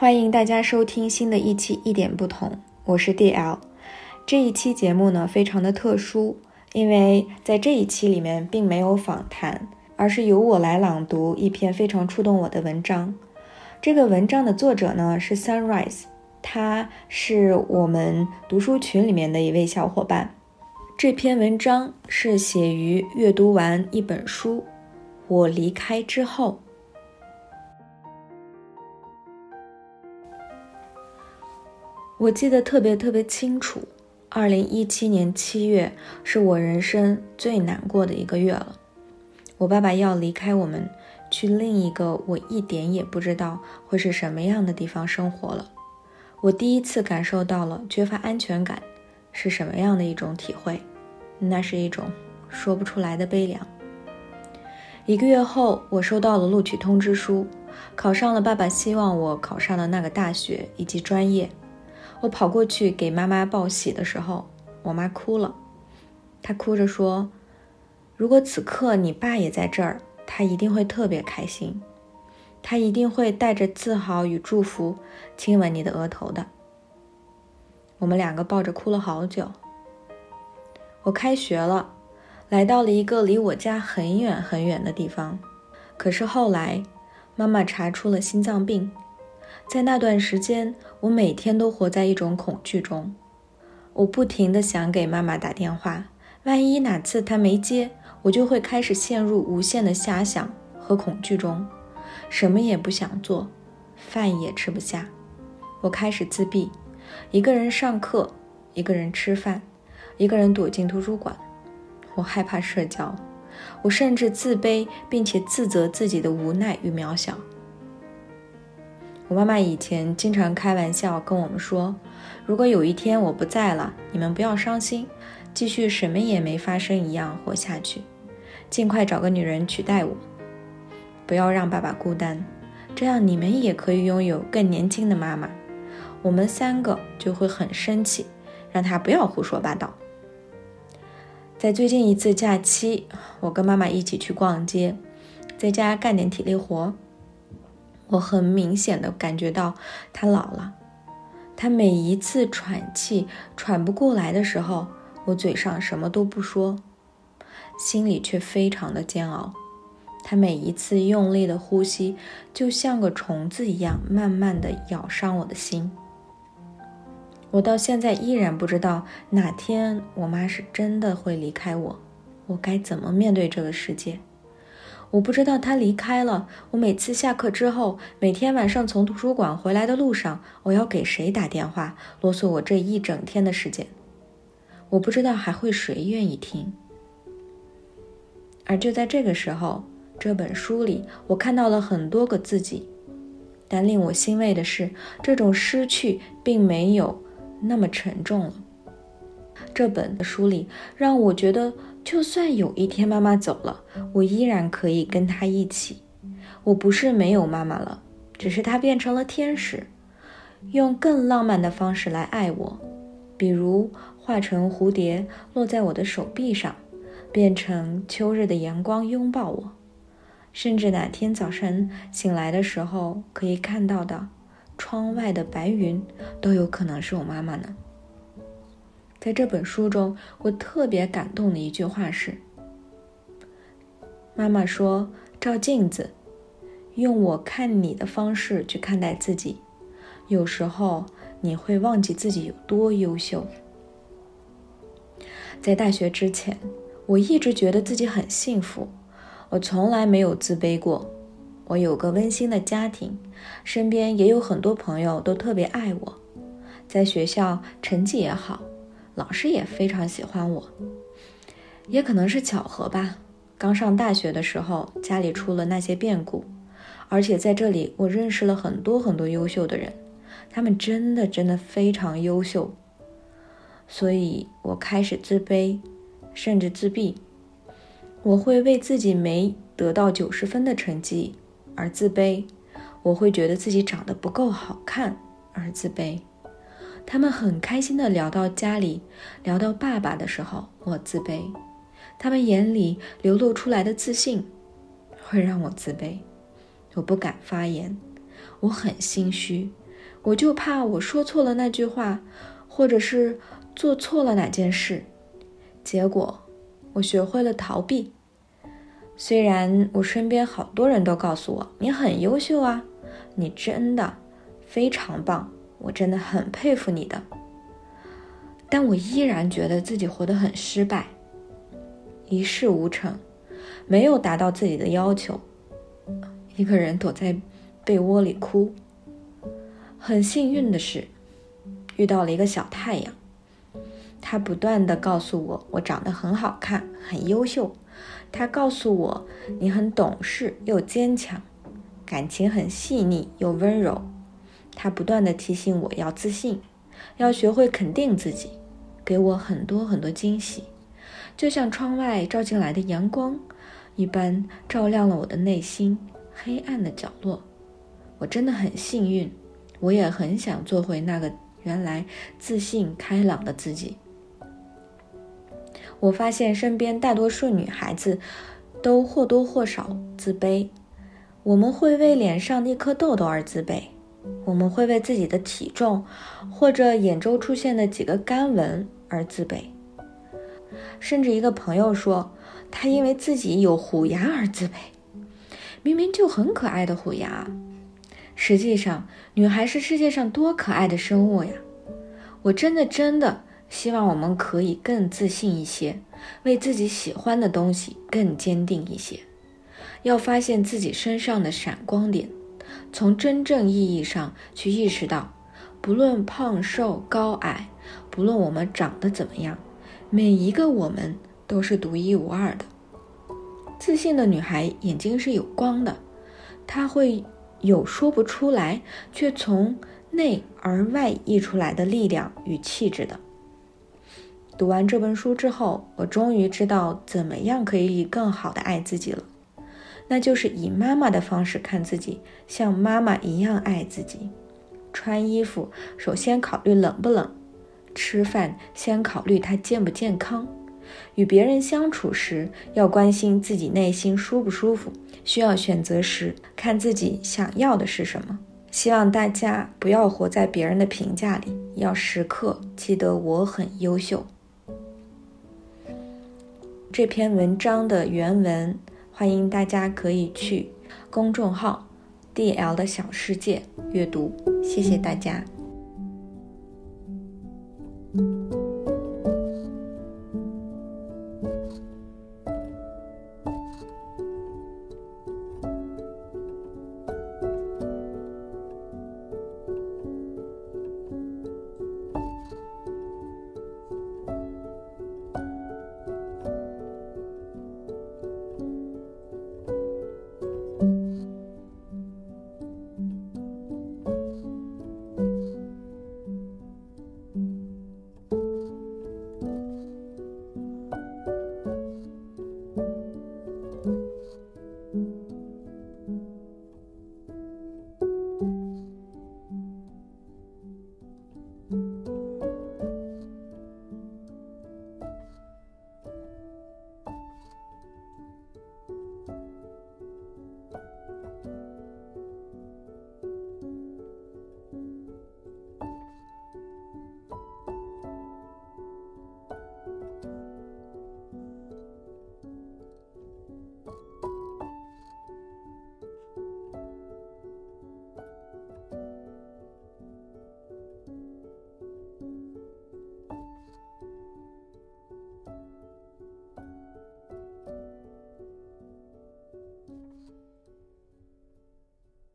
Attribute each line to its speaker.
Speaker 1: 欢迎大家收听新的一期《一点不同》，我是 DL。这一期节目呢非常的特殊，因为在这一期里面并没有访谈，而是由我来朗读一篇非常触动我的文章。这个文章的作者呢是 Sunrise，他是我们读书群里面的一位小伙伴。这篇文章是写于阅读完一本书《我离开之后》。我记得特别特别清楚，二零一七年七月是我人生最难过的一个月了。我爸爸要离开我们，去另一个我一点也不知道会是什么样的地方生活了。我第一次感受到了缺乏安全感是什么样的一种体会，那是一种说不出来的悲凉。一个月后，我收到了录取通知书，考上了爸爸希望我考上的那个大学以及专业。我跑过去给妈妈报喜的时候，我妈哭了。她哭着说：“如果此刻你爸也在这儿，他一定会特别开心，他一定会带着自豪与祝福亲吻你的额头的。”我们两个抱着哭了好久。我开学了，来到了一个离我家很远很远的地方。可是后来，妈妈查出了心脏病。在那段时间，我每天都活在一种恐惧中。我不停地想给妈妈打电话，万一哪次她没接，我就会开始陷入无限的遐想和恐惧中，什么也不想做，饭也吃不下。我开始自闭，一个人上课，一个人吃饭，一个人躲进图书馆。我害怕社交，我甚至自卑，并且自责自己的无奈与渺小。我妈妈以前经常开玩笑跟我们说：“如果有一天我不在了，你们不要伤心，继续什么也没发生一样活下去，尽快找个女人取代我，不要让爸爸孤单，这样你们也可以拥有更年轻的妈妈。我们三个就会很生气，让他不要胡说八道。”在最近一次假期，我跟妈妈一起去逛街，在家干点体力活。我很明显的感觉到他老了，他每一次喘气喘不过来的时候，我嘴上什么都不说，心里却非常的煎熬。他每一次用力的呼吸，就像个虫子一样，慢慢的咬伤我的心。我到现在依然不知道哪天我妈是真的会离开我，我该怎么面对这个世界。我不知道他离开了。我每次下课之后，每天晚上从图书馆回来的路上，我要给谁打电话，啰嗦我这一整天的时间。我不知道还会谁愿意听。而就在这个时候，这本书里我看到了很多个自己，但令我欣慰的是，这种失去并没有那么沉重了。这本书里让我觉得。就算有一天妈妈走了，我依然可以跟她一起。我不是没有妈妈了，只是她变成了天使，用更浪漫的方式来爱我，比如化成蝴蝶落在我的手臂上，变成秋日的阳光拥抱我，甚至哪天早晨醒来的时候可以看到的窗外的白云，都有可能是我妈妈呢。在这本书中，我特别感动的一句话是：“妈妈说，照镜子，用我看你的方式去看待自己，有时候你会忘记自己有多优秀。”在大学之前，我一直觉得自己很幸福，我从来没有自卑过。我有个温馨的家庭，身边也有很多朋友都特别爱我，在学校成绩也好。老师也非常喜欢我，也可能是巧合吧。刚上大学的时候，家里出了那些变故，而且在这里我认识了很多很多优秀的人，他们真的真的非常优秀。所以我开始自卑，甚至自闭。我会为自己没得到九十分的成绩而自卑，我会觉得自己长得不够好看而自卑。他们很开心的聊到家里，聊到爸爸的时候，我自卑。他们眼里流露出来的自信，会让我自卑。我不敢发言，我很心虚，我就怕我说错了那句话，或者是做错了哪件事，结果我学会了逃避。虽然我身边好多人都告诉我你很优秀啊，你真的非常棒，我真的很佩服你的，但我依然觉得自己活得很失败，一事无成，没有达到自己的要求，一个人躲在被窝里哭。很幸运的是，遇到了一个小太阳，他不断的告诉我我长得很好看，很优秀。他告诉我，你很懂事又坚强，感情很细腻又温柔。他不断的提醒我要自信，要学会肯定自己，给我很多很多惊喜，就像窗外照进来的阳光一般，照亮了我的内心黑暗的角落。我真的很幸运，我也很想做回那个原来自信开朗的自己。我发现身边大多数女孩子都或多或少自卑。我们会为脸上的一颗痘痘而自卑，我们会为自己的体重或者眼周出现的几个干纹而自卑。甚至一个朋友说，他因为自己有虎牙而自卑。明明就很可爱的虎牙，实际上女孩是世界上多可爱的生物呀！我真的真的。希望我们可以更自信一些，为自己喜欢的东西更坚定一些。要发现自己身上的闪光点，从真正意义上去意识到，不论胖瘦高矮，不论我们长得怎么样，每一个我们都是独一无二的。自信的女孩眼睛是有光的，她会有说不出来却从内而外溢出来的力量与气质的。读完这本书之后，我终于知道怎么样可以更好的爱自己了，那就是以妈妈的方式看自己，像妈妈一样爱自己。穿衣服首先考虑冷不冷，吃饭先考虑它健不健康，与别人相处时要关心自己内心舒不舒服，需要选择时看自己想要的是什么。希望大家不要活在别人的评价里，要时刻记得我很优秀。这篇文章的原文，欢迎大家可以去公众号 “D L 的小世界”阅读。谢谢大家。